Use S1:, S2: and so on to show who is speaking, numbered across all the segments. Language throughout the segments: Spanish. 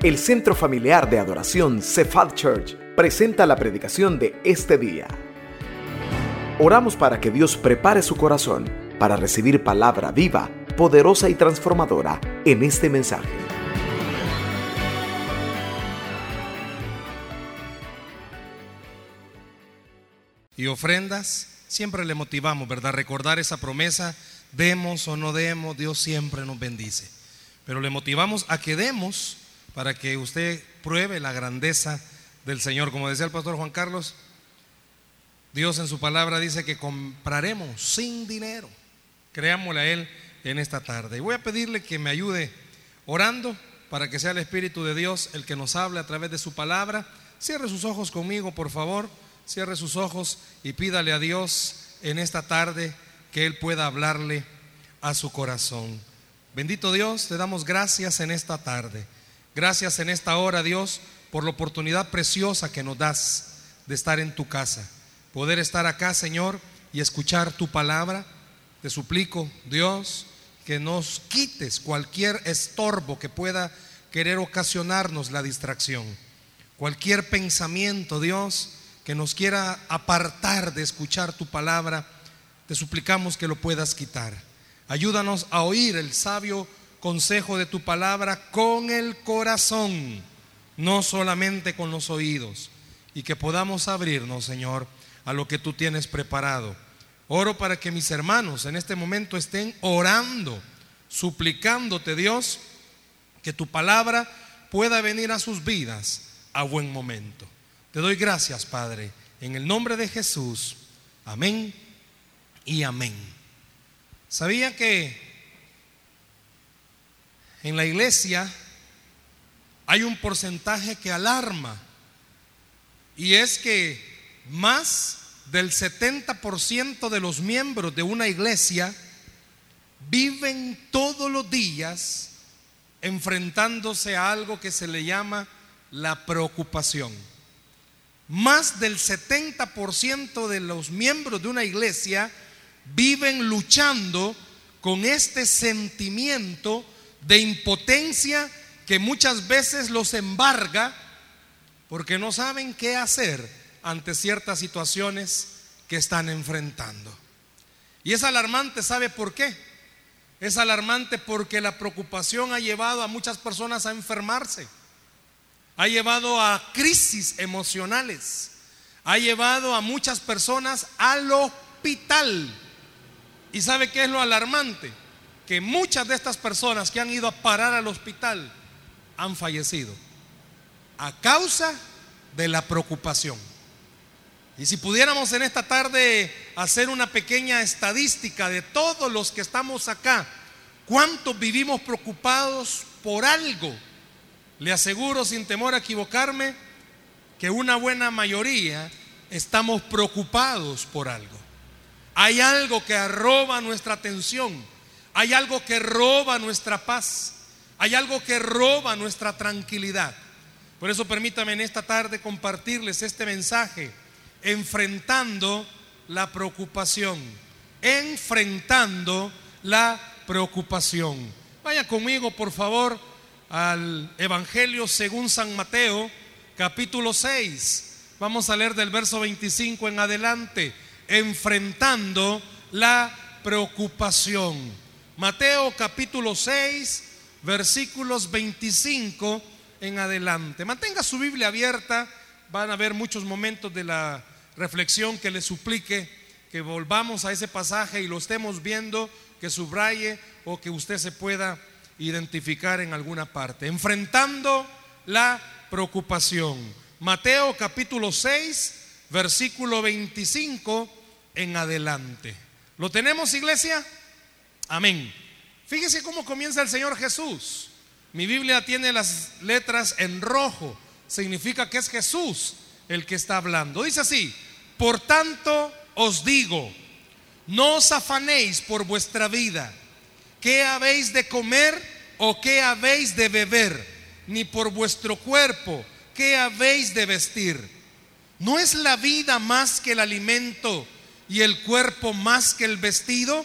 S1: El Centro Familiar de Adoración Cephal Church presenta la predicación de este día. Oramos para que Dios prepare su corazón para recibir palabra viva, poderosa y transformadora en este mensaje.
S2: Y ofrendas, siempre le motivamos, ¿verdad? Recordar esa promesa, demos o no demos, Dios siempre nos bendice. Pero le motivamos a que demos para que usted pruebe la grandeza del Señor. Como decía el pastor Juan Carlos, Dios en su palabra dice que compraremos sin dinero. Creámosle a Él en esta tarde. Y voy a pedirle que me ayude orando para que sea el Espíritu de Dios el que nos hable a través de su palabra. Cierre sus ojos conmigo, por favor. Cierre sus ojos y pídale a Dios en esta tarde que Él pueda hablarle a su corazón. Bendito Dios, te damos gracias en esta tarde. Gracias en esta hora, Dios, por la oportunidad preciosa que nos das de estar en tu casa. Poder estar acá, Señor, y escuchar tu palabra. Te suplico, Dios, que nos quites cualquier estorbo que pueda querer ocasionarnos la distracción. Cualquier pensamiento, Dios, que nos quiera apartar de escuchar tu palabra, te suplicamos que lo puedas quitar. Ayúdanos a oír el sabio consejo de tu palabra con el corazón, no solamente con los oídos, y que podamos abrirnos, Señor, a lo que tú tienes preparado. Oro para que mis hermanos en este momento estén orando, suplicándote, Dios, que tu palabra pueda venir a sus vidas a buen momento. Te doy gracias, Padre, en el nombre de Jesús. Amén y amén. ¿Sabía que en la iglesia hay un porcentaje que alarma? Y es que más del 70% de los miembros de una iglesia viven todos los días enfrentándose a algo que se le llama la preocupación. Más del 70% de los miembros de una iglesia viven luchando con este sentimiento de impotencia que muchas veces los embarga porque no saben qué hacer ante ciertas situaciones que están enfrentando. Y es alarmante, ¿sabe por qué? Es alarmante porque la preocupación ha llevado a muchas personas a enfermarse ha llevado a crisis emocionales, ha llevado a muchas personas al hospital. ¿Y sabe qué es lo alarmante? Que muchas de estas personas que han ido a parar al hospital han fallecido a causa de la preocupación. Y si pudiéramos en esta tarde hacer una pequeña estadística de todos los que estamos acá, ¿cuántos vivimos preocupados por algo? Le aseguro sin temor a equivocarme que una buena mayoría estamos preocupados por algo. Hay algo que arroba nuestra atención, hay algo que roba nuestra paz, hay algo que roba nuestra tranquilidad. Por eso permítame en esta tarde compartirles este mensaje, enfrentando la preocupación, enfrentando la preocupación. Vaya conmigo, por favor, al Evangelio según San Mateo, capítulo 6. Vamos a leer del verso 25 en adelante, enfrentando la preocupación. Mateo capítulo 6, versículos 25 en adelante. Mantenga su Biblia abierta, van a haber muchos momentos de la reflexión que le suplique que volvamos a ese pasaje y lo estemos viendo, que subraye o que usted se pueda identificar en alguna parte. Enfrentando la preocupación. Mateo capítulo 6, versículo 25 en adelante. ¿Lo tenemos, iglesia? Amén. Fíjese cómo comienza el Señor Jesús. Mi Biblia tiene las letras en rojo. Significa que es Jesús el que está hablando. Dice así, por tanto os digo, no os afanéis por vuestra vida ¿qué habéis de comer o qué habéis de beber? Ni por vuestro cuerpo, ¿qué habéis de vestir? ¿No es la vida más que el alimento y el cuerpo más que el vestido?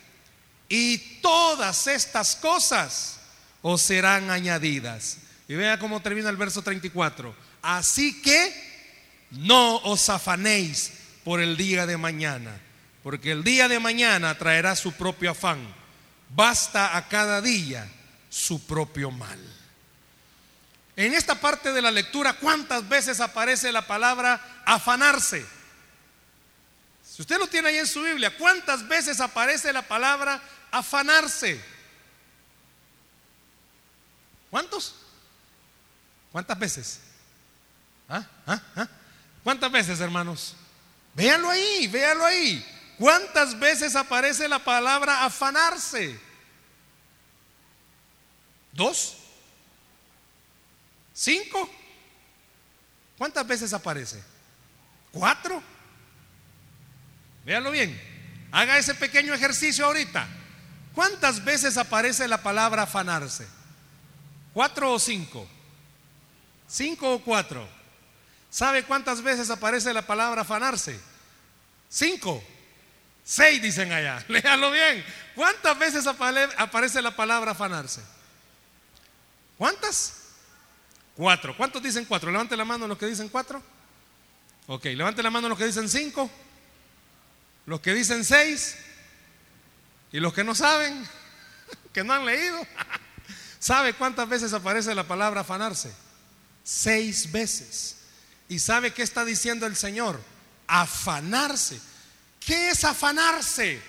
S2: Y todas estas cosas os serán añadidas. Y vea cómo termina el verso 34. Así que no os afanéis por el día de mañana, porque el día de mañana traerá su propio afán. Basta a cada día su propio mal. En esta parte de la lectura, ¿cuántas veces aparece la palabra afanarse? Si usted lo tiene ahí en su Biblia, ¿cuántas veces aparece la palabra afanarse? ¿Cuántos? ¿Cuántas veces? ¿Ah? ¿Ah? ¿Ah? ¿Cuántas veces, hermanos? Véanlo ahí, véanlo ahí. ¿Cuántas veces aparece la palabra afanarse? ¿Dos? ¿Cinco? ¿Cuántas veces aparece? ¿Cuatro? Véanlo bien. Haga ese pequeño ejercicio ahorita. ¿Cuántas veces aparece la palabra afanarse? ¿Cuatro o cinco? ¿Cinco o cuatro? ¿Sabe cuántas veces aparece la palabra afanarse? Cinco. Seis dicen allá. Léalo bien. ¿Cuántas veces aparece la palabra afanarse? ¿Cuántas? Cuatro. ¿Cuántos dicen cuatro? Levante la mano los que dicen cuatro. Ok, levante la mano los que dicen cinco. Los que dicen seis. Y los que no saben, que no han leído. ¿Sabe cuántas veces aparece la palabra afanarse? Seis veces. ¿Y sabe qué está diciendo el Señor? Afanarse. ¿Qué es afanarse?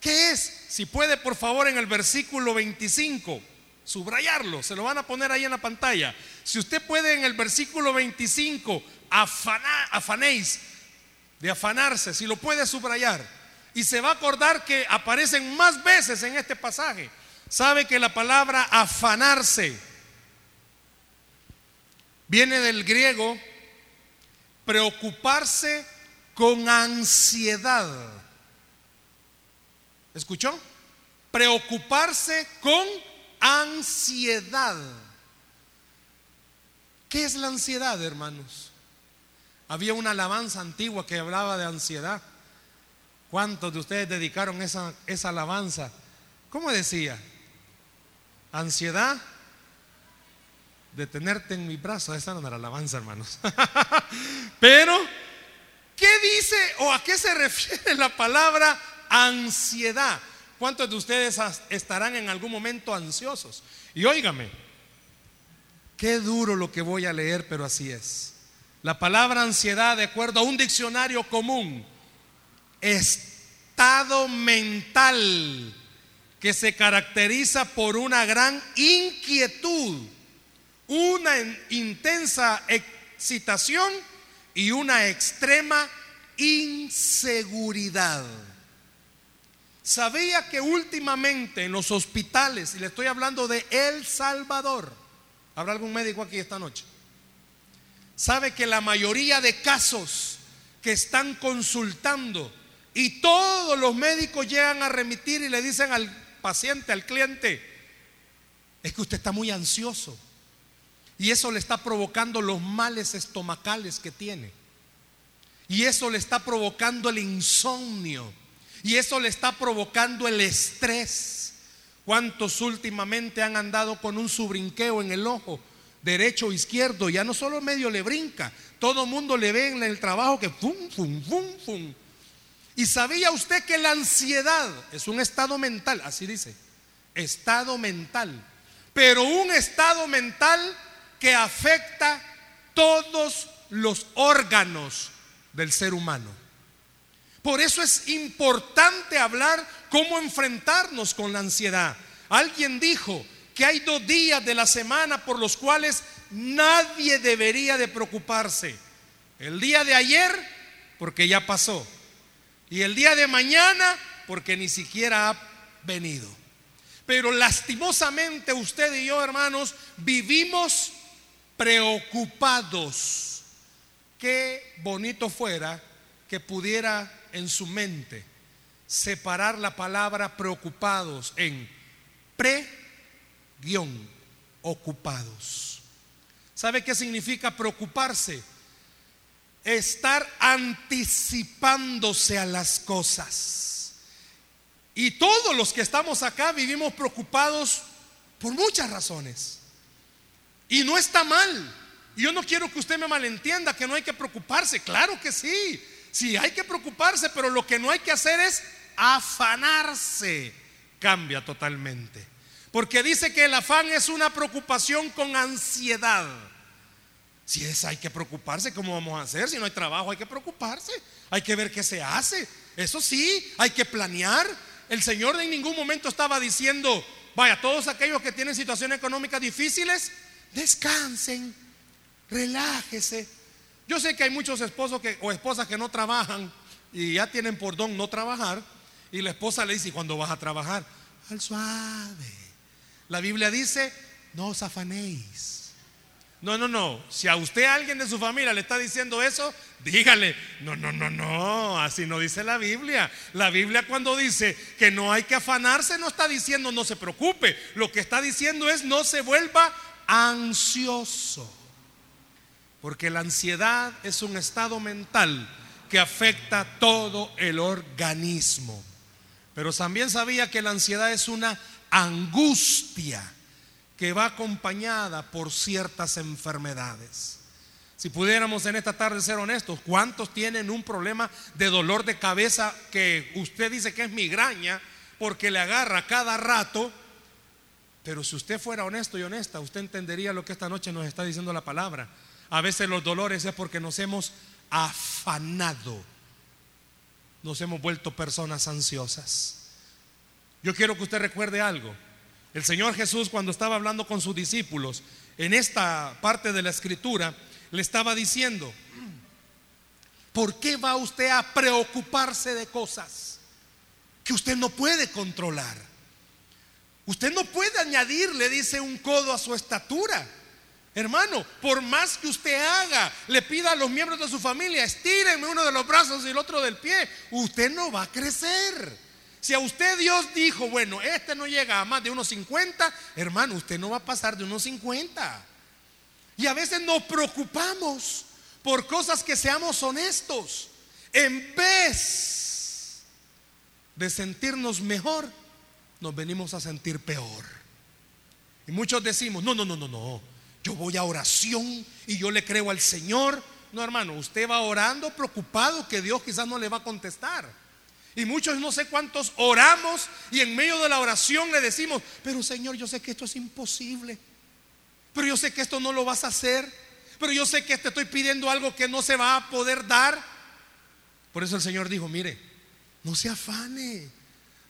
S2: ¿Qué es? Si puede, por favor, en el versículo 25, subrayarlo, se lo van a poner ahí en la pantalla. Si usted puede en el versículo 25, afanéis, de afanarse, si lo puede subrayar, y se va a acordar que aparecen más veces en este pasaje. Sabe que la palabra afanarse Viene del griego preocuparse con ansiedad. ¿Escuchó? Preocuparse con ansiedad. ¿Qué es la ansiedad, hermanos? Había una alabanza antigua que hablaba de ansiedad. ¿Cuántos de ustedes dedicaron esa, esa alabanza? ¿Cómo decía? Ansiedad de tenerte en mi brazo. Esa no era la alabanza, hermanos. Pero, ¿qué dice o a qué se refiere la palabra ansiedad? ¿Cuántos de ustedes estarán en algún momento ansiosos? Y óigame, qué duro lo que voy a leer, pero así es. La palabra ansiedad, de acuerdo a un diccionario común, estado mental que se caracteriza por una gran inquietud una intensa excitación y una extrema inseguridad. Sabía que últimamente en los hospitales, y le estoy hablando de El Salvador, ¿habrá algún médico aquí esta noche? Sabe que la mayoría de casos que están consultando y todos los médicos llegan a remitir y le dicen al paciente, al cliente, es que usted está muy ansioso. Y eso le está provocando los males estomacales que tiene. Y eso le está provocando el insomnio. Y eso le está provocando el estrés. ¿Cuántos últimamente han andado con un subrinqueo en el ojo? Derecho o izquierdo. Ya no solo medio le brinca. Todo mundo le ve en el trabajo que fum, fum, fum, fum. ¿Y sabía usted que la ansiedad es un estado mental? Así dice. Estado mental. Pero un estado mental que afecta todos los órganos del ser humano. Por eso es importante hablar cómo enfrentarnos con la ansiedad. Alguien dijo que hay dos días de la semana por los cuales nadie debería de preocuparse. El día de ayer, porque ya pasó. Y el día de mañana, porque ni siquiera ha venido. Pero lastimosamente usted y yo, hermanos, vivimos preocupados. Qué bonito fuera que pudiera en su mente separar la palabra preocupados en pre-ocupados. ¿Sabe qué significa preocuparse? Estar anticipándose a las cosas. Y todos los que estamos acá vivimos preocupados por muchas razones. Y no está mal. Yo no quiero que usted me malentienda que no hay que preocuparse. Claro que sí. Sí, hay que preocuparse, pero lo que no hay que hacer es afanarse. Cambia totalmente. Porque dice que el afán es una preocupación con ansiedad. Si es, hay que preocuparse, ¿cómo vamos a hacer? Si no hay trabajo, hay que preocuparse. Hay que ver qué se hace. Eso sí, hay que planear. El Señor en ningún momento estaba diciendo, vaya, todos aquellos que tienen situaciones económicas difíciles, descansen, relájese. Yo sé que hay muchos esposos que, o esposas que no trabajan y ya tienen por don no trabajar. Y la esposa le dice, ¿y cuándo vas a trabajar? Al suave. La Biblia dice, no os afanéis. No, no, no. Si a usted alguien de su familia le está diciendo eso, dígale, no, no, no, no, así no dice la Biblia. La Biblia cuando dice que no hay que afanarse, no está diciendo no se preocupe. Lo que está diciendo es no se vuelva ansioso. Porque la ansiedad es un estado mental que afecta todo el organismo. Pero también sabía que la ansiedad es una angustia que va acompañada por ciertas enfermedades. Si pudiéramos en esta tarde ser honestos, ¿cuántos tienen un problema de dolor de cabeza que usted dice que es migraña porque le agarra cada rato? Pero si usted fuera honesto y honesta, usted entendería lo que esta noche nos está diciendo la palabra. A veces los dolores es porque nos hemos afanado, nos hemos vuelto personas ansiosas. Yo quiero que usted recuerde algo. El Señor Jesús cuando estaba hablando con sus discípulos en esta parte de la escritura, le estaba diciendo, ¿por qué va usted a preocuparse de cosas que usted no puede controlar? Usted no puede añadir, le dice, un codo a su estatura. Hermano, por más que usted haga, le pida a los miembros de su familia, estírenme uno de los brazos y el otro del pie, usted no va a crecer. Si a usted Dios dijo, bueno, este no llega a más de unos 50, hermano, usted no va a pasar de unos 50. Y a veces nos preocupamos por cosas que seamos honestos. En vez de sentirnos mejor, nos venimos a sentir peor. Y muchos decimos, no, no, no, no, no, yo voy a oración y yo le creo al Señor. No, hermano, usted va orando preocupado que Dios quizás no le va a contestar. Y muchos no sé cuántos oramos y en medio de la oración le decimos, pero Señor, yo sé que esto es imposible. Pero yo sé que esto no lo vas a hacer. Pero yo sé que te estoy pidiendo algo que no se va a poder dar. Por eso el Señor dijo, mire, no se afane.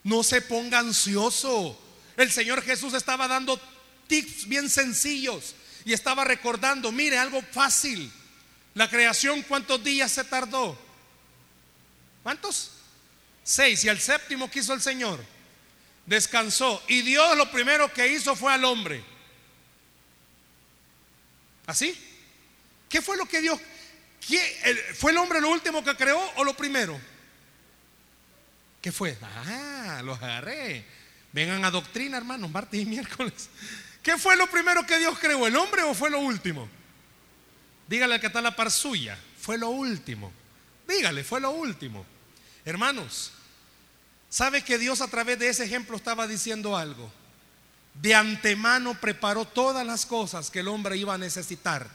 S2: No se ponga ansioso. El Señor Jesús estaba dando tips bien sencillos y estaba recordando, mire, algo fácil. La creación, ¿cuántos días se tardó? ¿Cuántos? Seis. Y al séptimo quiso el Señor. Descansó. Y Dios lo primero que hizo fue al hombre. ¿Así? ¿Qué fue lo que Dios... ¿Fue el hombre lo último que creó o lo primero? ¿Qué fue? Ah, los agarré. Vengan a doctrina, hermanos, martes y miércoles. ¿Qué fue lo primero que Dios creó? ¿El hombre o fue lo último? Dígale al que está la par suya. Fue lo último. Dígale, fue lo último. Hermanos, ¿sabe que Dios a través de ese ejemplo estaba diciendo algo? De antemano preparó todas las cosas que el hombre iba a necesitar.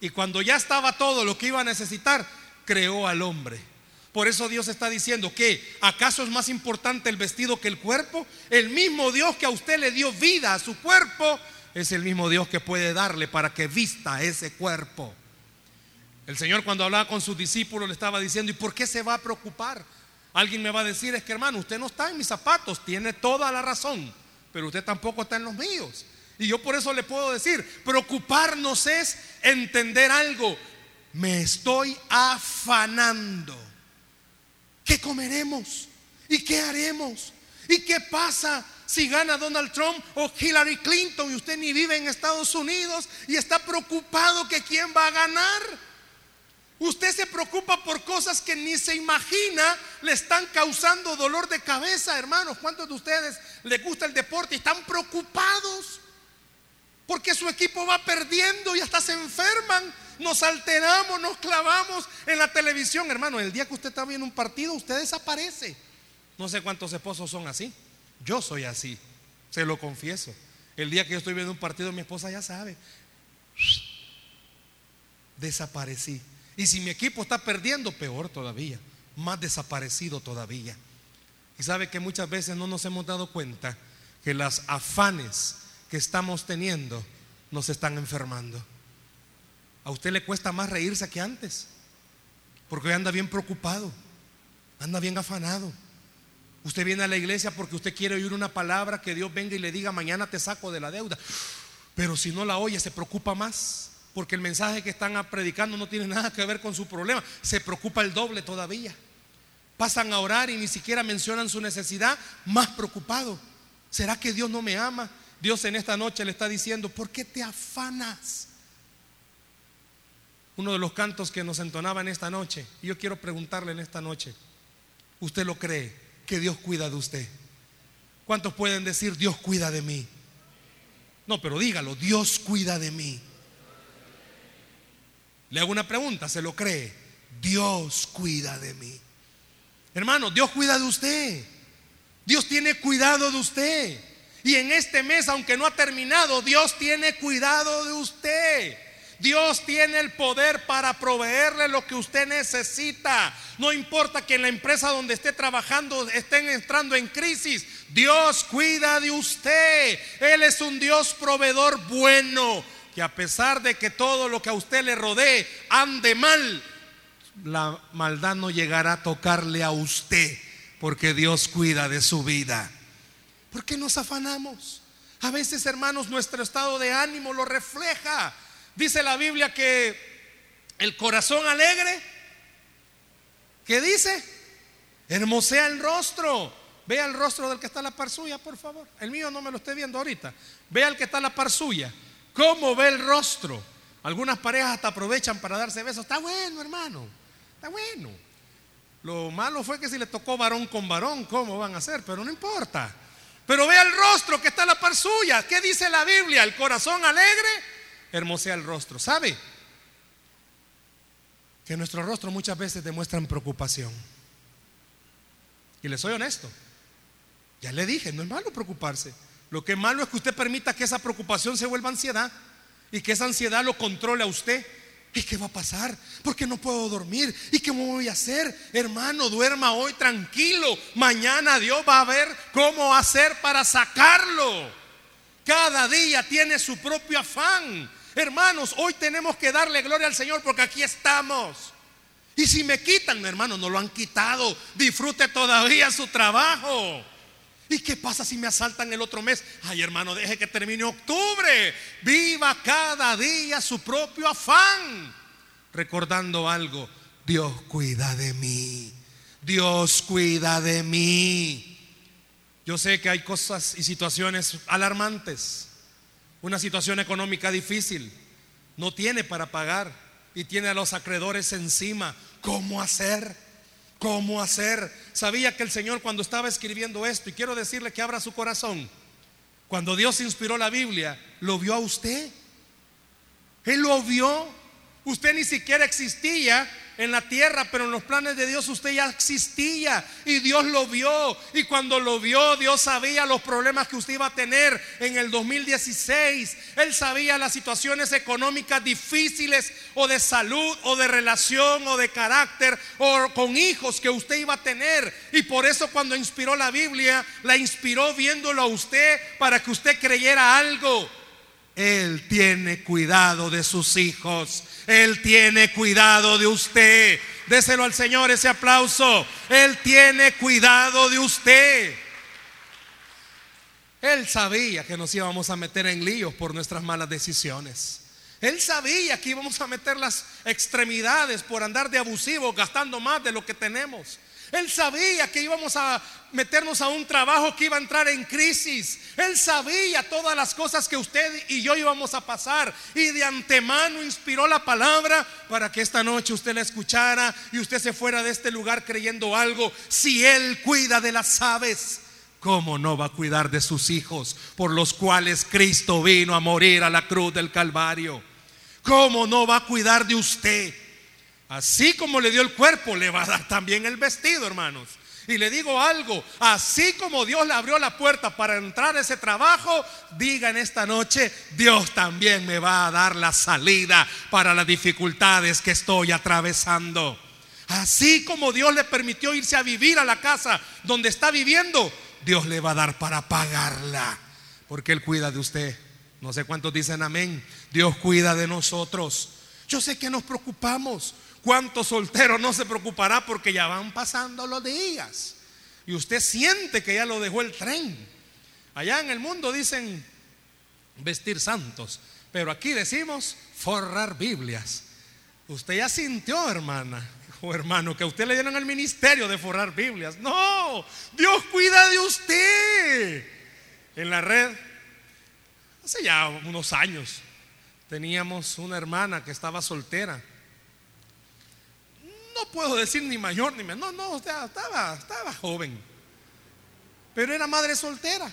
S2: Y cuando ya estaba todo lo que iba a necesitar, creó al hombre. Por eso Dios está diciendo que acaso es más importante el vestido que el cuerpo. El mismo Dios que a usted le dio vida a su cuerpo es el mismo Dios que puede darle para que vista ese cuerpo. El Señor cuando hablaba con sus discípulos le estaba diciendo, ¿y por qué se va a preocupar? Alguien me va a decir, es que hermano, usted no está en mis zapatos, tiene toda la razón, pero usted tampoco está en los míos. Y yo por eso le puedo decir, preocuparnos es entender algo. Me estoy afanando. ¿Qué comeremos? ¿Y qué haremos? ¿Y qué pasa si gana Donald Trump o Hillary Clinton y usted ni vive en Estados Unidos y está preocupado que quién va a ganar? Usted se preocupa por cosas que ni se imagina le están causando dolor de cabeza, hermanos. ¿Cuántos de ustedes les gusta el deporte y están preocupados? Porque su equipo va perdiendo y hasta se enferman. Nos alteramos, nos clavamos en la televisión, hermano. El día que usted está viendo un partido, usted desaparece. No sé cuántos esposos son así. Yo soy así, se lo confieso. El día que yo estoy viendo un partido, mi esposa ya sabe. Desaparecí. Y si mi equipo está perdiendo, peor todavía, más desaparecido todavía. Y sabe que muchas veces no nos hemos dado cuenta que las afanes que estamos teniendo nos están enfermando. A usted le cuesta más reírse que antes, porque anda bien preocupado, anda bien afanado. Usted viene a la iglesia porque usted quiere oír una palabra que Dios venga y le diga, mañana te saco de la deuda. Pero si no la oye, se preocupa más porque el mensaje que están predicando no tiene nada que ver con su problema. Se preocupa el doble todavía. Pasan a orar y ni siquiera mencionan su necesidad, más preocupado. ¿Será que Dios no me ama? Dios en esta noche le está diciendo, ¿por qué te afanas? Uno de los cantos que nos entonaba en esta noche, y yo quiero preguntarle en esta noche, ¿usted lo cree que Dios cuida de usted? ¿Cuántos pueden decir, Dios cuida de mí? No, pero dígalo, Dios cuida de mí. Le hago una pregunta, ¿se lo cree? Dios cuida de mí. Hermano, Dios cuida de usted. Dios tiene cuidado de usted. Y en este mes, aunque no ha terminado, Dios tiene cuidado de usted. Dios tiene el poder para proveerle lo que usted necesita. No importa que en la empresa donde esté trabajando estén entrando en crisis. Dios cuida de usted. Él es un Dios proveedor bueno que a pesar de que todo lo que a usted le rodee ande mal, la maldad no llegará a tocarle a usted, porque Dios cuida de su vida. ¿Por qué nos afanamos? A veces, hermanos, nuestro estado de ánimo lo refleja. Dice la Biblia que el corazón alegre, ¿qué dice? Hermosea el rostro. Vea el rostro del que está a la par suya, por favor. El mío no me lo esté viendo ahorita. Vea el que está a la par suya. ¿Cómo ve el rostro? Algunas parejas hasta aprovechan para darse besos. Está bueno, hermano. Está bueno. Lo malo fue que si le tocó varón con varón, ¿cómo van a hacer? Pero no importa. Pero vea el rostro que está a la par suya. ¿Qué dice la Biblia? El corazón alegre hermosea el rostro. ¿Sabe? Que nuestro rostro muchas veces demuestran preocupación. Y le soy honesto. Ya le dije, no es malo preocuparse. Lo que es malo es que usted permita que esa preocupación se vuelva ansiedad y que esa ansiedad lo controle a usted. ¿Y qué va a pasar? Porque no puedo dormir. ¿Y qué voy a hacer? Hermano, duerma hoy tranquilo. Mañana Dios va a ver cómo hacer para sacarlo. Cada día tiene su propio afán. Hermanos, hoy tenemos que darle gloria al Señor porque aquí estamos. Y si me quitan, hermano, no lo han quitado. Disfrute todavía su trabajo. ¿Y qué pasa si me asaltan el otro mes? Ay, hermano, deje que termine octubre. Viva cada día su propio afán. Recordando algo, Dios cuida de mí. Dios cuida de mí. Yo sé que hay cosas y situaciones alarmantes. Una situación económica difícil. No tiene para pagar y tiene a los acreedores encima. ¿Cómo hacer? ¿Cómo hacer? Sabía que el Señor cuando estaba escribiendo esto, y quiero decirle que abra su corazón, cuando Dios inspiró la Biblia, lo vio a usted. Él lo vio. Usted ni siquiera existía en la tierra, pero en los planes de Dios usted ya existía y Dios lo vio. Y cuando lo vio, Dios sabía los problemas que usted iba a tener en el 2016. Él sabía las situaciones económicas difíciles o de salud o de relación o de carácter o con hijos que usted iba a tener. Y por eso cuando inspiró la Biblia, la inspiró viéndolo a usted para que usted creyera algo. Él tiene cuidado de sus hijos. Él tiene cuidado de usted. Déselo al Señor ese aplauso. Él tiene cuidado de usted. Él sabía que nos íbamos a meter en líos por nuestras malas decisiones. Él sabía que íbamos a meter las extremidades por andar de abusivos, gastando más de lo que tenemos. Él sabía que íbamos a meternos a un trabajo que iba a entrar en crisis. Él sabía todas las cosas que usted y yo íbamos a pasar. Y de antemano inspiró la palabra para que esta noche usted la escuchara y usted se fuera de este lugar creyendo algo. Si Él cuida de las aves. ¿Cómo no va a cuidar de sus hijos por los cuales Cristo vino a morir a la cruz del Calvario? ¿Cómo no va a cuidar de usted? Así como le dio el cuerpo, le va a dar también el vestido, hermanos. Y le digo algo, así como Dios le abrió la puerta para entrar a ese trabajo, diga en esta noche, Dios también me va a dar la salida para las dificultades que estoy atravesando. Así como Dios le permitió irse a vivir a la casa donde está viviendo, Dios le va a dar para pagarla, porque Él cuida de usted. No sé cuántos dicen amén. Dios cuida de nosotros. Yo sé que nos preocupamos. ¿Cuántos solteros no se preocupará porque ya van pasando los días? Y usted siente que ya lo dejó el tren. Allá en el mundo dicen vestir santos, pero aquí decimos forrar Biblias. Usted ya sintió, hermana o hermano, que a usted le dieron el ministerio de forrar Biblias. No, Dios cuida de usted. En la red, hace ya unos años, teníamos una hermana que estaba soltera no puedo decir ni mayor ni menor, no, o sea, estaba, estaba joven. Pero era madre soltera.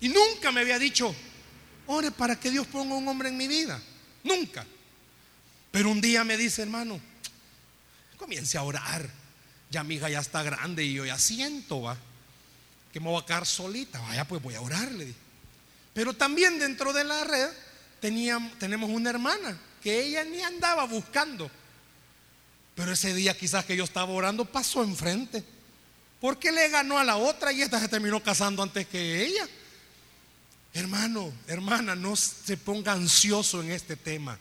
S2: Y nunca me había dicho, ore para que Dios ponga un hombre en mi vida. Nunca. Pero un día me dice, hermano, comience a orar. Ya mi hija ya está grande y yo ya siento, va, que me voy a quedar solita. Vaya, pues voy a orarle. Pero también dentro de la red tenemos una hermana que ella ni andaba buscando pero ese día quizás que yo estaba orando pasó enfrente. Porque le ganó a la otra y esta se terminó casando antes que ella. Hermano, hermana, no se ponga ansioso en este tema.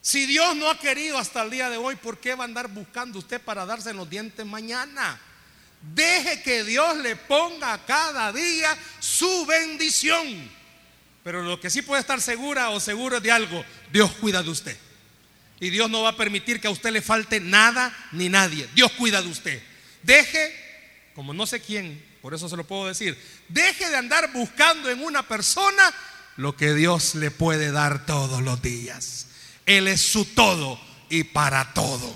S2: Si Dios no ha querido hasta el día de hoy, ¿por qué va a andar buscando usted para darse en los dientes mañana? Deje que Dios le ponga cada día su bendición. Pero lo que sí puede estar segura o seguro de algo, Dios cuida de usted. Y Dios no va a permitir que a usted le falte nada ni nadie. Dios cuida de usted. Deje, como no sé quién, por eso se lo puedo decir, deje de andar buscando en una persona lo que Dios le puede dar todos los días. Él es su todo y para todo.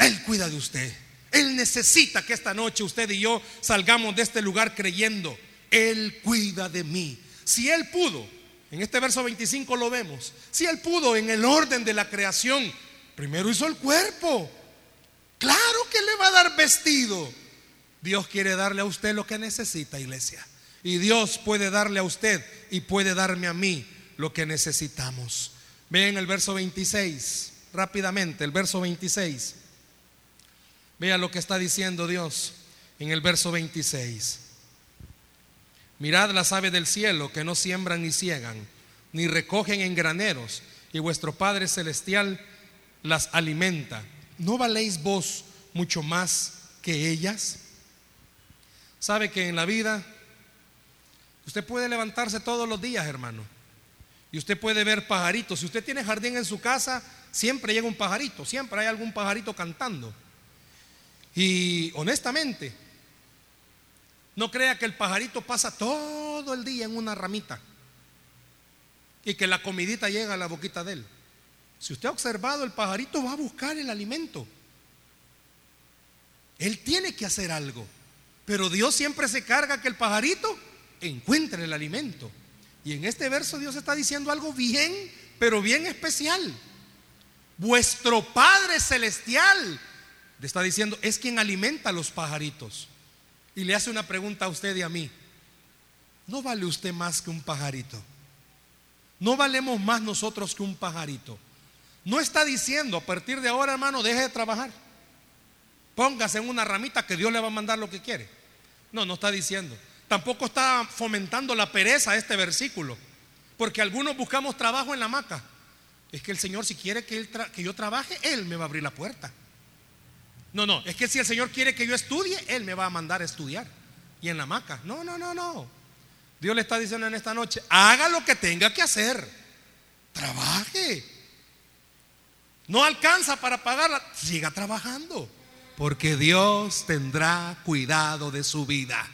S2: Él cuida de usted. Él necesita que esta noche usted y yo salgamos de este lugar creyendo, Él cuida de mí. Si Él pudo en este verso 25 lo vemos. Si Él pudo en el orden de la creación, primero hizo el cuerpo. Claro que le va a dar vestido. Dios quiere darle a usted lo que necesita, iglesia. Y Dios puede darle a usted y puede darme a mí lo que necesitamos. Vean el verso 26, rápidamente, el verso 26. Vean lo que está diciendo Dios en el verso 26. Mirad las aves del cielo que no siembran ni ciegan, ni recogen en graneros, y vuestro Padre Celestial las alimenta. ¿No valéis vos mucho más que ellas? ¿Sabe que en la vida usted puede levantarse todos los días, hermano? Y usted puede ver pajaritos. Si usted tiene jardín en su casa, siempre llega un pajarito, siempre hay algún pajarito cantando. Y honestamente, no crea que el pajarito pasa todo el día en una ramita y que la comidita llega a la boquita de él. Si usted ha observado, el pajarito va a buscar el alimento. Él tiene que hacer algo. Pero Dios siempre se carga que el pajarito encuentre el alimento. Y en este verso Dios está diciendo algo bien, pero bien especial. Vuestro Padre Celestial le está diciendo, es quien alimenta a los pajaritos. Y le hace una pregunta a usted y a mí. ¿No vale usted más que un pajarito? ¿No valemos más nosotros que un pajarito? No está diciendo, a partir de ahora, hermano, deje de trabajar. Póngase en una ramita que Dios le va a mandar lo que quiere. No, no está diciendo. Tampoco está fomentando la pereza este versículo. Porque algunos buscamos trabajo en la hamaca. Es que el Señor, si quiere que, que yo trabaje, Él me va a abrir la puerta. No, no, es que si el Señor quiere que yo estudie, Él me va a mandar a estudiar. Y en la hamaca. No, no, no, no. Dios le está diciendo en esta noche, haga lo que tenga que hacer. Trabaje. No alcanza para pagarla, siga trabajando. Porque Dios tendrá cuidado de su vida.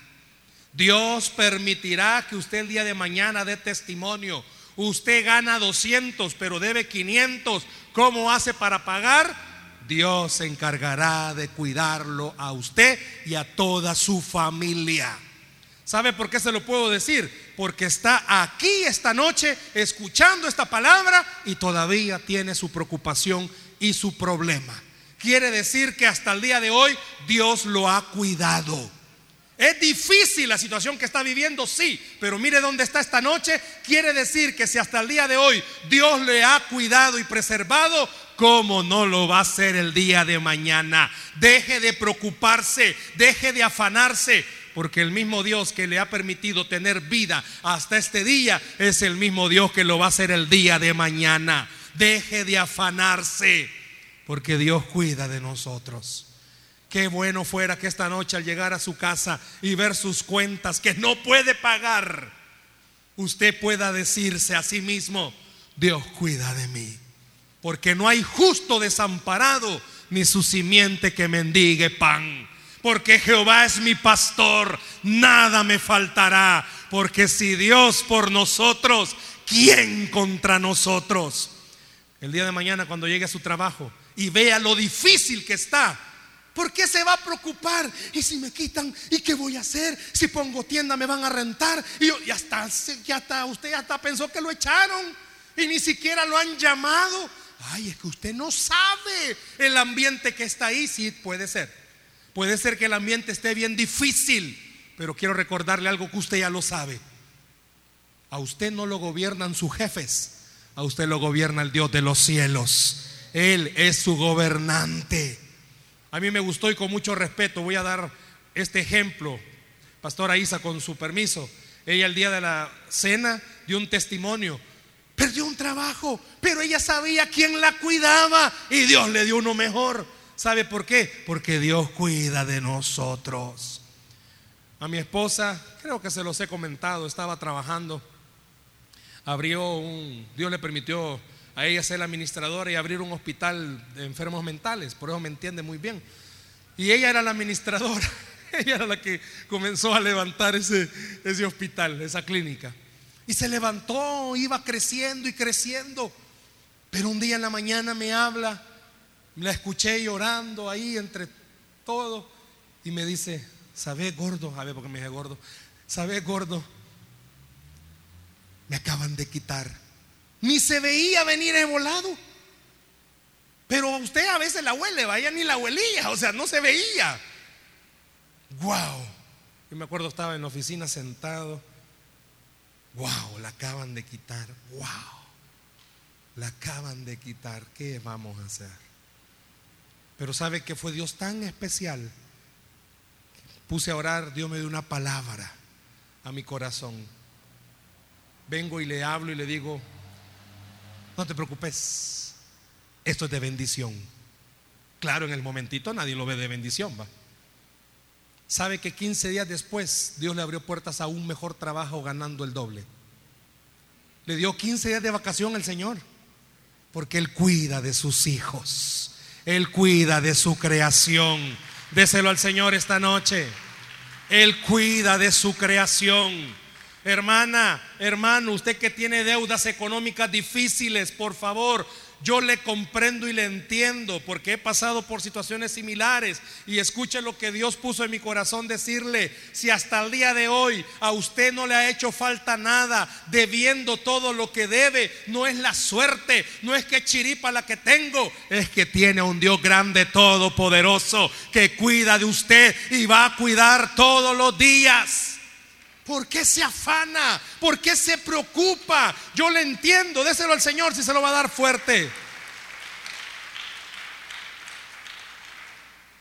S2: Dios permitirá que usted el día de mañana dé testimonio. Usted gana 200, pero debe 500. ¿Cómo hace para pagar? Dios se encargará de cuidarlo a usted y a toda su familia. ¿Sabe por qué se lo puedo decir? Porque está aquí esta noche escuchando esta palabra y todavía tiene su preocupación y su problema. Quiere decir que hasta el día de hoy Dios lo ha cuidado. Es difícil la situación que está viviendo, sí, pero mire dónde está esta noche. Quiere decir que si hasta el día de hoy Dios le ha cuidado y preservado, ¿cómo no lo va a hacer el día de mañana? Deje de preocuparse, deje de afanarse, porque el mismo Dios que le ha permitido tener vida hasta este día es el mismo Dios que lo va a hacer el día de mañana. Deje de afanarse, porque Dios cuida de nosotros. Qué bueno fuera que esta noche al llegar a su casa y ver sus cuentas que no puede pagar, usted pueda decirse a sí mismo, Dios cuida de mí. Porque no hay justo desamparado ni su simiente que mendigue pan porque Jehová es mi pastor, nada me faltará, porque si Dios por nosotros, ¿quién contra nosotros? El día de mañana cuando llegue a su trabajo y vea lo difícil que está, ¿por qué se va a preocupar? ¿Y si me quitan? ¿Y qué voy a hacer? Si pongo tienda me van a rentar. Y yo, ya está, ya está, usted ya está pensó que lo echaron y ni siquiera lo han llamado. Ay, es que usted no sabe el ambiente que está ahí, sí puede ser. Puede ser que el ambiente esté bien difícil, pero quiero recordarle algo que usted ya lo sabe. A usted no lo gobiernan sus jefes, a usted lo gobierna el Dios de los cielos. Él es su gobernante. A mí me gustó y con mucho respeto voy a dar este ejemplo. Pastora Isa, con su permiso, ella el día de la cena dio un testimonio. Perdió un trabajo, pero ella sabía quién la cuidaba y Dios le dio uno mejor. ¿Sabe por qué? Porque Dios cuida de nosotros. A mi esposa, creo que se los he comentado, estaba trabajando. Abrió un, Dios le permitió a ella ser la administradora y abrir un hospital de enfermos mentales, por eso me entiende muy bien. Y ella era la administradora, ella era la que comenzó a levantar ese, ese hospital, esa clínica. Y se levantó, iba creciendo y creciendo. Pero un día en la mañana me habla la escuché llorando ahí entre todo y me dice, ¿sabes gordo? A ver, porque me dije gordo. ¿Sabes gordo? Me acaban de quitar. Ni se veía venir el volado. Pero usted a veces la huele, vaya ni la huelía, o sea, no se veía. Wow. Yo me acuerdo estaba en la oficina sentado. Wow, la acaban de quitar. Wow. La acaban de quitar. ¿Qué vamos a hacer? Pero sabe que fue Dios tan especial. Puse a orar, Dios me dio una palabra a mi corazón. Vengo y le hablo y le digo, no te preocupes, esto es de bendición. Claro, en el momentito nadie lo ve de bendición, va. Sabe que 15 días después Dios le abrió puertas a un mejor trabajo ganando el doble. Le dio 15 días de vacación al Señor, porque Él cuida de sus hijos. Él cuida de su creación. Déselo al Señor esta noche. Él cuida de su creación. Hermana, hermano, usted que tiene deudas económicas difíciles, por favor, yo le comprendo y le entiendo porque he pasado por situaciones similares y escuche lo que Dios puso en mi corazón decirle, si hasta el día de hoy a usted no le ha hecho falta nada, debiendo todo lo que debe, no es la suerte, no es que chiripa la que tengo, es que tiene un Dios grande, todopoderoso, que cuida de usted y va a cuidar todos los días. ¿Por qué se afana? ¿Por qué se preocupa? Yo le entiendo, déselo al Señor si se lo va a dar fuerte.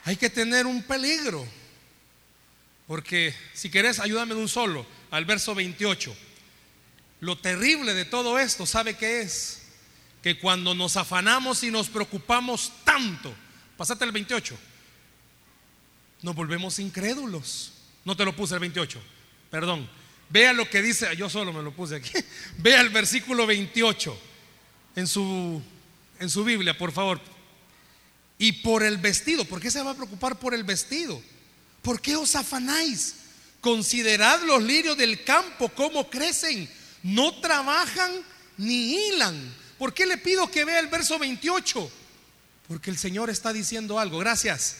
S2: Hay que tener un peligro. Porque si querés, ayúdame de un solo, al verso 28. Lo terrible de todo esto, ¿sabe qué es? Que cuando nos afanamos y nos preocupamos tanto, pasate el 28, nos volvemos incrédulos. No te lo puse el 28 perdón, vea lo que dice, yo solo me lo puse aquí, vea el versículo 28 en su, en su Biblia, por favor. Y por el vestido, ¿por qué se va a preocupar por el vestido? ¿Por qué os afanáis? Considerad los lirios del campo, cómo crecen, no trabajan ni hilan. ¿Por qué le pido que vea el verso 28? Porque el Señor está diciendo algo. Gracias.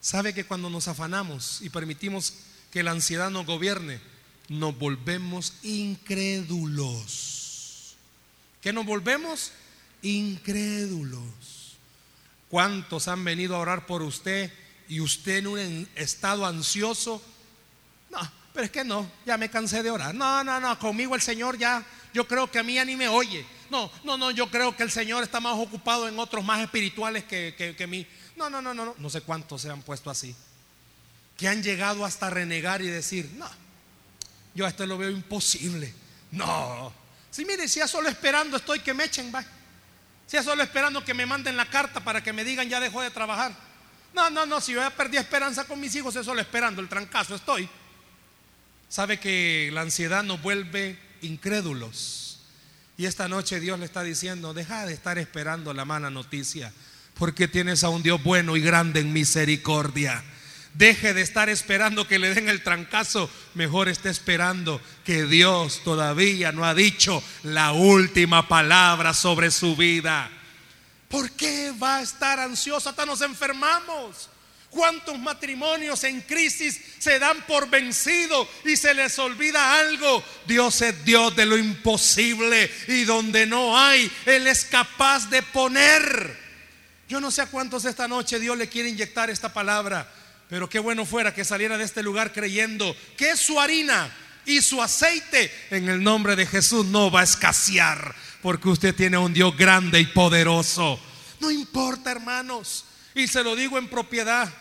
S2: Sabe que cuando nos afanamos y permitimos que la ansiedad nos gobierne, nos volvemos incrédulos. ¿Qué nos volvemos? Incrédulos. ¿Cuántos han venido a orar por usted y usted en un estado ansioso? No, pero es que no, ya me cansé de orar. No, no, no, conmigo el Señor ya, yo creo que a mí ya ni me oye. No, no, no, yo creo que el Señor está más ocupado en otros más espirituales que, que, que mí. No, no, no, no, no, no sé cuántos se han puesto así que han llegado hasta renegar y decir, no, yo a esto lo veo imposible. No. Si mire, si ya solo esperando estoy que me echen, va. Si ya solo esperando que me manden la carta para que me digan ya dejó de trabajar. No, no, no, si yo ya perdí esperanza con mis hijos, es solo esperando el trancazo estoy. Sabe que la ansiedad nos vuelve incrédulos. Y esta noche Dios le está diciendo, deja de estar esperando la mala noticia, porque tienes a un Dios bueno y grande en misericordia Deje de estar esperando que le den el trancazo. Mejor esté esperando que Dios todavía no ha dicho la última palabra sobre su vida. ¿Por qué va a estar ansioso hasta nos enfermamos? ¿Cuántos matrimonios en crisis se dan por vencido y se les olvida algo? Dios es Dios de lo imposible y donde no hay, Él es capaz de poner. Yo no sé a cuántos esta noche Dios le quiere inyectar esta palabra. Pero qué bueno fuera que saliera de este lugar creyendo que su harina y su aceite en el nombre de Jesús no va a escasear, porque usted tiene un Dios grande y poderoso. No importa, hermanos, y se lo digo en propiedad.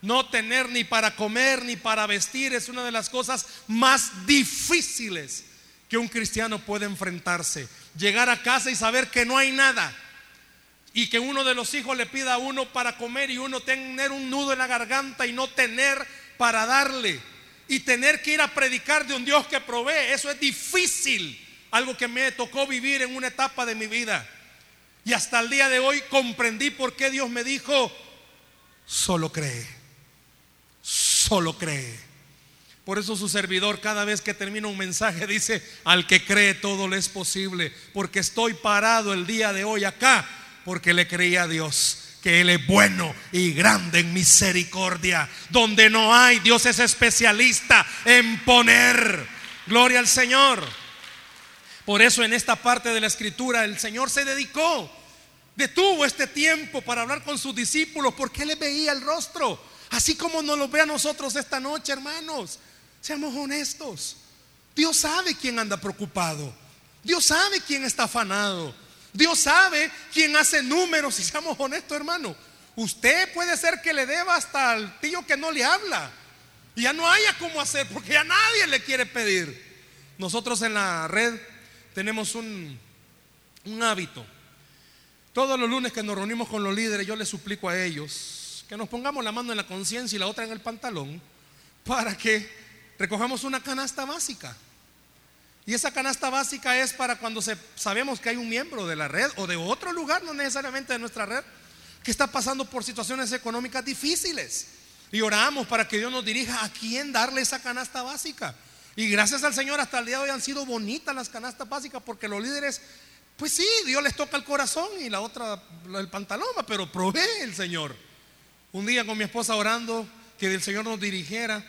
S2: No tener ni para comer ni para vestir es una de las cosas más difíciles que un cristiano puede enfrentarse. Llegar a casa y saber que no hay nada y que uno de los hijos le pida a uno para comer y uno tener un nudo en la garganta y no tener para darle y tener que ir a predicar de un Dios que provee, eso es difícil, algo que me tocó vivir en una etapa de mi vida. Y hasta el día de hoy comprendí por qué Dios me dijo, solo cree, solo cree. Por eso su servidor cada vez que termina un mensaje dice, al que cree todo le es posible, porque estoy parado el día de hoy acá porque le creía a Dios que Él es bueno y grande en misericordia. Donde no hay, Dios es especialista en poner. Gloria al Señor. Por eso en esta parte de la escritura el Señor se dedicó, detuvo este tiempo para hablar con sus discípulos porque le veía el rostro. Así como nos lo ve a nosotros esta noche, hermanos. Seamos honestos. Dios sabe quién anda preocupado. Dios sabe quién está afanado. Dios sabe quién hace números, si seamos honestos, hermano. Usted puede ser que le deba hasta al tío que no le habla. Y ya no haya cómo hacer, porque ya nadie le quiere pedir. Nosotros en la red tenemos un, un hábito. Todos los lunes que nos reunimos con los líderes, yo les suplico a ellos que nos pongamos la mano en la conciencia y la otra en el pantalón para que recojamos una canasta básica. Y esa canasta básica es para cuando sabemos que hay un miembro de la red o de otro lugar, no necesariamente de nuestra red, que está pasando por situaciones económicas difíciles. Y oramos para que Dios nos dirija a quién darle esa canasta básica. Y gracias al Señor hasta el día de hoy han sido bonitas las canastas básicas porque los líderes Pues sí, Dios les toca el corazón y la otra el pantalón, pero provee el Señor. Un día con mi esposa orando que el Señor nos dirigiera,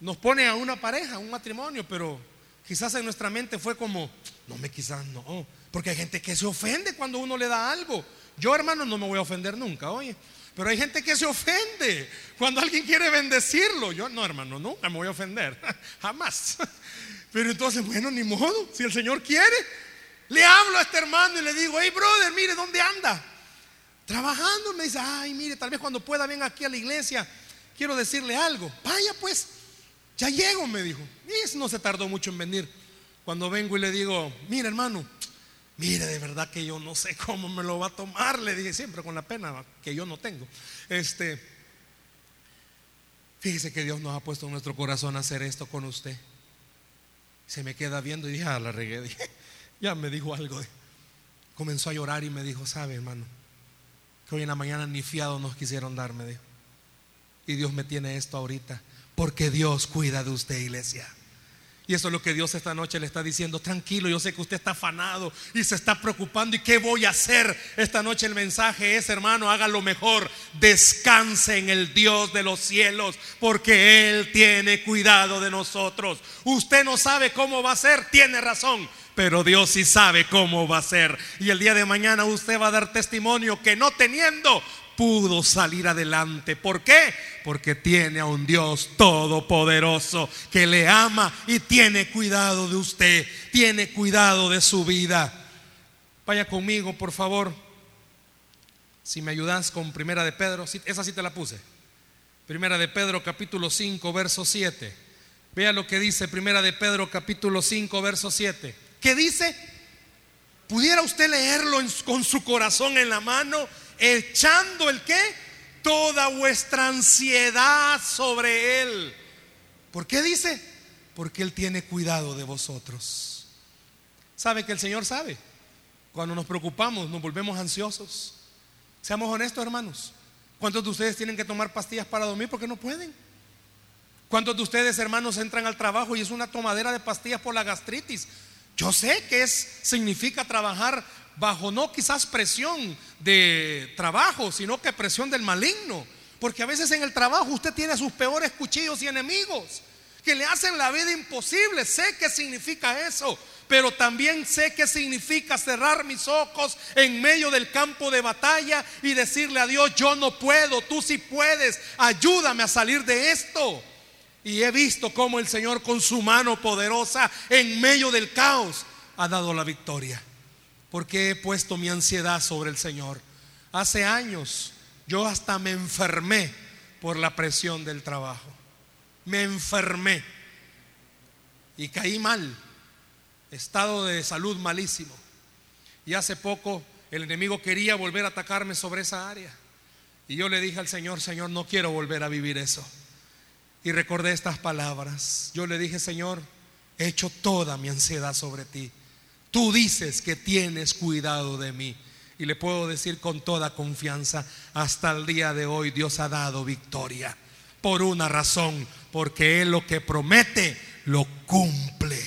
S2: nos pone a una pareja, un matrimonio, pero quizás en nuestra mente fue como, no me quizás no, porque hay gente que se ofende cuando uno le da algo. Yo, hermano, no me voy a ofender nunca, oye. Pero hay gente que se ofende cuando alguien quiere bendecirlo. Yo, no, hermano, nunca me voy a ofender. Jamás. Pero entonces, bueno, ni modo. Si el Señor quiere, le hablo a este hermano y le digo, hey, brother, mire, ¿dónde anda? Trabajando. Me dice, ay, mire, tal vez cuando pueda venga aquí a la iglesia. Quiero decirle algo. Vaya, pues. Ya llego, me dijo. Y no se tardó mucho en venir. Cuando vengo y le digo, mire, hermano Mire, de verdad que yo no sé cómo me lo va a tomar, le dije siempre con la pena que yo no tengo. Este, fíjese que Dios nos ha puesto en nuestro corazón hacer esto con usted. Se me queda viendo y dije, ah, la regué. ya me dijo algo. Comenzó a llorar y me dijo, sabe, hermano, que hoy en la mañana ni fiado nos quisieron dar, me dijo. Y Dios me tiene esto ahorita, porque Dios cuida de usted, iglesia. Y eso es lo que Dios esta noche le está diciendo. Tranquilo, yo sé que usted está afanado y se está preocupando. ¿Y qué voy a hacer? Esta noche el mensaje es, hermano, haga lo mejor. Descanse en el Dios de los cielos, porque Él tiene cuidado de nosotros. Usted no sabe cómo va a ser, tiene razón. Pero Dios sí sabe cómo va a ser. Y el día de mañana usted va a dar testimonio que no teniendo pudo salir adelante. ¿Por qué? Porque tiene a un Dios todopoderoso que le ama y tiene cuidado de usted, tiene cuidado de su vida. Vaya conmigo, por favor. Si me ayudas con Primera de Pedro, esa sí te la puse. Primera de Pedro capítulo 5, verso 7. Vea lo que dice Primera de Pedro capítulo 5, verso 7. ¿Qué dice? ¿Pudiera usted leerlo con su corazón en la mano? Echando el qué? Toda vuestra ansiedad sobre Él. ¿Por qué dice? Porque Él tiene cuidado de vosotros. ¿Sabe que el Señor sabe? Cuando nos preocupamos, nos volvemos ansiosos. Seamos honestos, hermanos. ¿Cuántos de ustedes tienen que tomar pastillas para dormir porque no pueden? ¿Cuántos de ustedes, hermanos, entran al trabajo y es una tomadera de pastillas por la gastritis? Yo sé que es, significa trabajar bajo no quizás presión de trabajo, sino que presión del maligno. Porque a veces en el trabajo usted tiene sus peores cuchillos y enemigos que le hacen la vida imposible. Sé qué significa eso, pero también sé qué significa cerrar mis ojos en medio del campo de batalla y decirle a Dios, yo no puedo, tú sí puedes, ayúdame a salir de esto. Y he visto cómo el Señor con su mano poderosa en medio del caos ha dado la victoria porque he puesto mi ansiedad sobre el Señor. Hace años yo hasta me enfermé por la presión del trabajo. Me enfermé y caí mal, estado de salud malísimo. Y hace poco el enemigo quería volver a atacarme sobre esa área. Y yo le dije al Señor, Señor, no quiero volver a vivir eso. Y recordé estas palabras. Yo le dije, Señor, he hecho toda mi ansiedad sobre ti. Tú dices que tienes cuidado de mí. Y le puedo decir con toda confianza, hasta el día de hoy Dios ha dado victoria. Por una razón, porque Él lo que promete, lo cumple.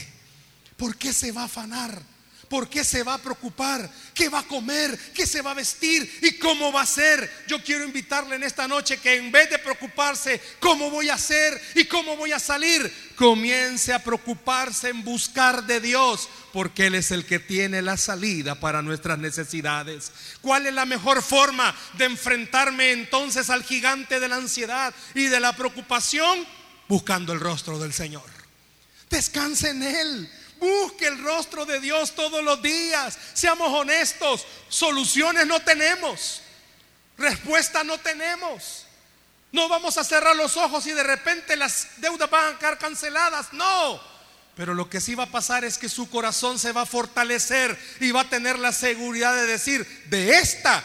S2: ¿Por qué se va a afanar? ¿Por qué se va a preocupar? ¿Qué va a comer? ¿Qué se va a vestir? ¿Y cómo va a ser? Yo quiero invitarle en esta noche que en vez de preocuparse, ¿cómo voy a hacer? ¿Y cómo voy a salir? Comience a preocuparse en buscar de Dios, porque Él es el que tiene la salida para nuestras necesidades. ¿Cuál es la mejor forma de enfrentarme entonces al gigante de la ansiedad y de la preocupación? Buscando el rostro del Señor. Descanse en Él. Busque el rostro de Dios todos los días. Seamos honestos. Soluciones no tenemos. Respuesta no tenemos. No vamos a cerrar los ojos y de repente las deudas van a quedar canceladas. No. Pero lo que sí va a pasar es que su corazón se va a fortalecer y va a tener la seguridad de decir, de esta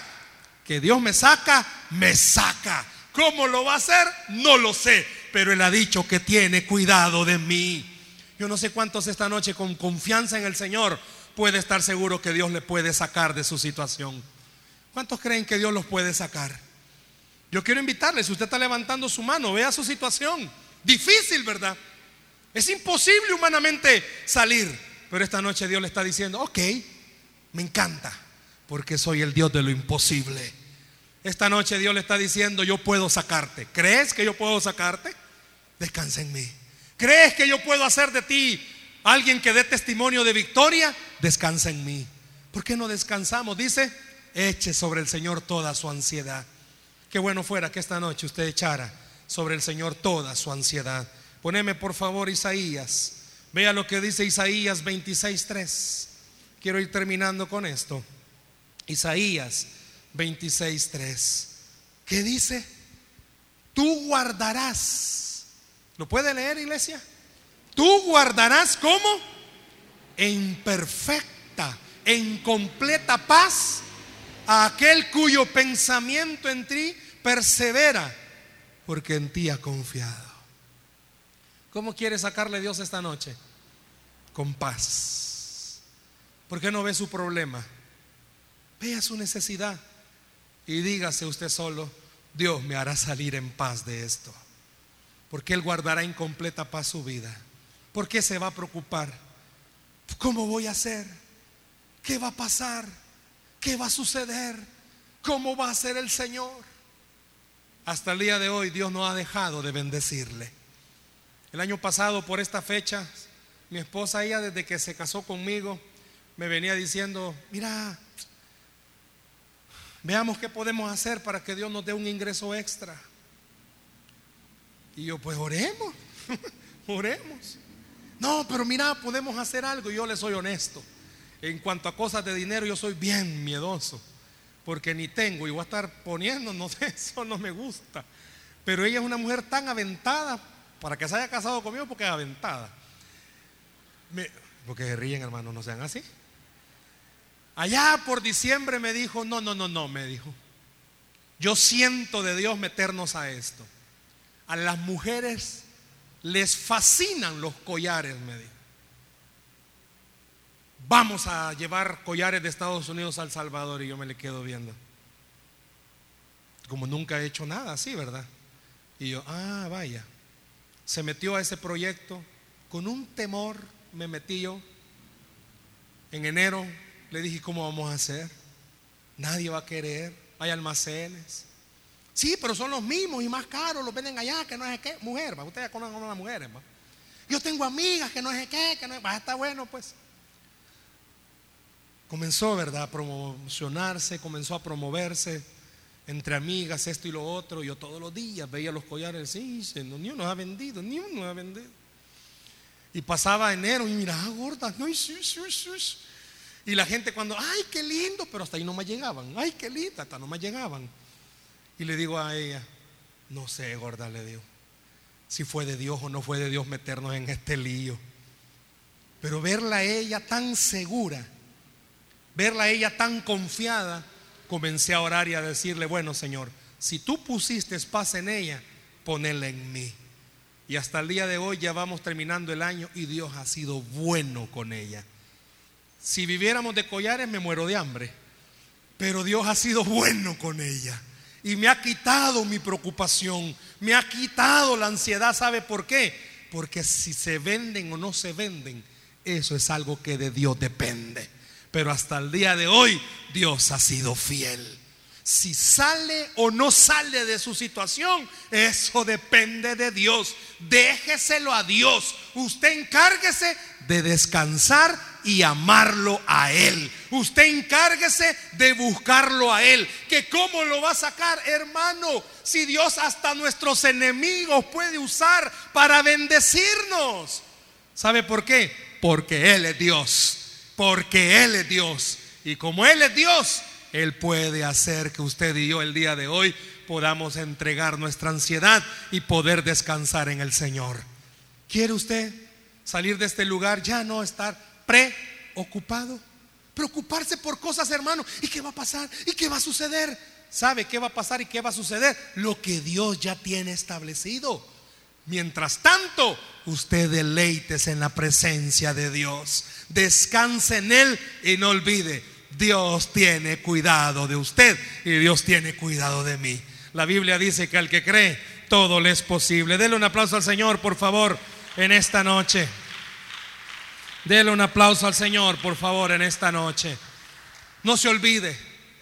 S2: que Dios me saca, me saca. ¿Cómo lo va a hacer? No lo sé. Pero Él ha dicho que tiene cuidado de mí. Yo no sé cuántos esta noche con confianza en el Señor puede estar seguro que Dios le puede sacar de su situación. ¿Cuántos creen que Dios los puede sacar? Yo quiero invitarles, si usted está levantando su mano, vea su situación. Difícil, ¿verdad? Es imposible humanamente salir. Pero esta noche Dios le está diciendo, ok, Me encanta, porque soy el Dios de lo imposible. Esta noche Dios le está diciendo, yo puedo sacarte. ¿Crees que yo puedo sacarte? Descansa en mí. ¿Crees que yo puedo hacer de ti alguien que dé testimonio de victoria? Descansa en mí. ¿Por qué no descansamos? Dice, eche sobre el Señor toda su ansiedad. Qué bueno fuera que esta noche usted echara sobre el Señor toda su ansiedad. Poneme por favor Isaías. Vea lo que dice Isaías 26.3. Quiero ir terminando con esto. Isaías 26.3. ¿Qué dice? Tú guardarás. ¿Lo puede leer, iglesia? Tú guardarás como en perfecta, en completa paz a aquel cuyo pensamiento en ti persevera, porque en ti ha confiado. ¿Cómo quiere sacarle Dios esta noche? Con paz. ¿Por qué no ve su problema? Vea su necesidad y dígase usted solo, Dios me hará salir en paz de esto. Porque Él guardará en completa paz su vida. ¿Por qué se va a preocupar? ¿Cómo voy a hacer? ¿Qué va a pasar? ¿Qué va a suceder? ¿Cómo va a ser el Señor? Hasta el día de hoy Dios no ha dejado de bendecirle. El año pasado, por esta fecha, mi esposa, ella desde que se casó conmigo, me venía diciendo, mira, veamos qué podemos hacer para que Dios nos dé un ingreso extra. Y yo, pues oremos, oremos. No, pero mira, podemos hacer algo. Yo le soy honesto. En cuanto a cosas de dinero, yo soy bien miedoso. Porque ni tengo y voy a estar poniendo, no sé, eso no me gusta. Pero ella es una mujer tan aventada para que se haya casado conmigo porque es aventada. porque se ríen, hermano, no sean así. Allá por diciembre me dijo, no, no, no, no, me dijo. Yo siento de Dios meternos a esto. A las mujeres les fascinan los collares, me dijo. Vamos a llevar collares de Estados Unidos al Salvador y yo me le quedo viendo. Como nunca he hecho nada así, ¿verdad? Y yo, ah, vaya. Se metió a ese proyecto con un temor, me metí yo. En enero le dije, ¿cómo vamos a hacer? Nadie va a querer, hay almacenes. Sí, pero son los mismos y más caros, los venden allá, que no es qué. Mujer, ustedes conocen a las mujeres. Yo tengo amigas que no es qué, que no es. Va, está bueno, pues. Comenzó, ¿verdad?, a promocionarse, comenzó a promoverse entre amigas, esto y lo otro. Yo todos los días veía los collares, sí, ni uno ha vendido, ni uno ha vendido. Y pasaba enero y mira, gorda, no, sí, sí, sí. Y la gente cuando, ay, qué lindo, pero hasta ahí no me llegaban, ay, qué linda, hasta no me llegaban. Y le digo a ella, no sé, gorda, le digo, si fue de Dios o no fue de Dios meternos en este lío. Pero verla a ella tan segura, verla a ella tan confiada, comencé a orar y a decirle, bueno, Señor, si tú pusiste paz en ella, ponela en mí. Y hasta el día de hoy ya vamos terminando el año y Dios ha sido bueno con ella. Si viviéramos de collares me muero de hambre, pero Dios ha sido bueno con ella. Y me ha quitado mi preocupación, me ha quitado la ansiedad. ¿Sabe por qué? Porque si se venden o no se venden, eso es algo que de Dios depende. Pero hasta el día de hoy Dios ha sido fiel. Si sale o no sale de su situación, eso depende de Dios. Déjeselo a Dios. Usted encárguese de descansar y amarlo a Él. Usted encárguese de buscarlo a Él. Que cómo lo va a sacar, hermano, si Dios hasta nuestros enemigos puede usar para bendecirnos. ¿Sabe por qué? Porque Él es Dios. Porque Él es Dios. Y como Él es Dios, Él puede hacer que usted y yo el día de hoy podamos entregar nuestra ansiedad y poder descansar en el Señor. ¿Quiere usted salir de este lugar ya no estar preocupado? Preocuparse por cosas, hermano. ¿Y qué va a pasar? ¿Y qué va a suceder? ¿Sabe qué va a pasar y qué va a suceder? Lo que Dios ya tiene establecido. Mientras tanto, usted deleites en la presencia de Dios. Descanse en Él y no olvide, Dios tiene cuidado de usted y Dios tiene cuidado de mí. La Biblia dice que al que cree, todo le es posible. Dele un aplauso al Señor, por favor, en esta noche. Dele un aplauso al Señor, por favor, en esta noche. No se olvide,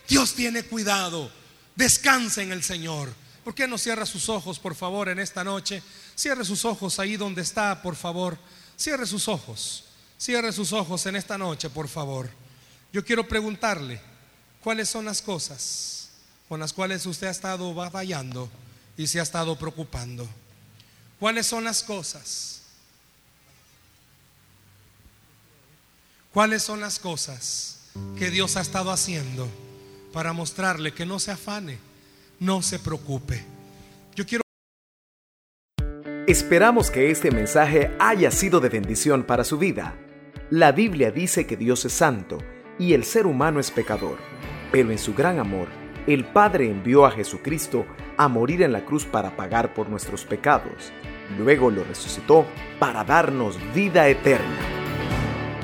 S2: Dios tiene cuidado. Descanse en el Señor. ¿Por qué no cierra sus ojos, por favor, en esta noche? Cierre sus ojos ahí donde está, por favor. Cierre sus ojos. Cierre sus ojos en esta noche, por favor. Yo quiero preguntarle, ¿cuáles son las cosas con las cuales usted ha estado batallando y se ha estado preocupando? ¿Cuáles son las cosas? ¿Cuáles son las cosas que Dios ha estado haciendo para mostrarle que no se afane, no se preocupe? Yo quiero
S1: Esperamos que este mensaje haya sido de bendición para su vida. La Biblia dice que Dios es santo y el ser humano es pecador, pero en su gran amor, el Padre envió a Jesucristo a morir en la cruz para pagar por nuestros pecados. Luego lo resucitó para darnos vida eterna.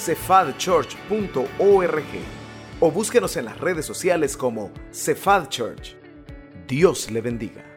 S1: cephadchurch.org o búsquenos en las redes sociales como Cephal Church. Dios le bendiga.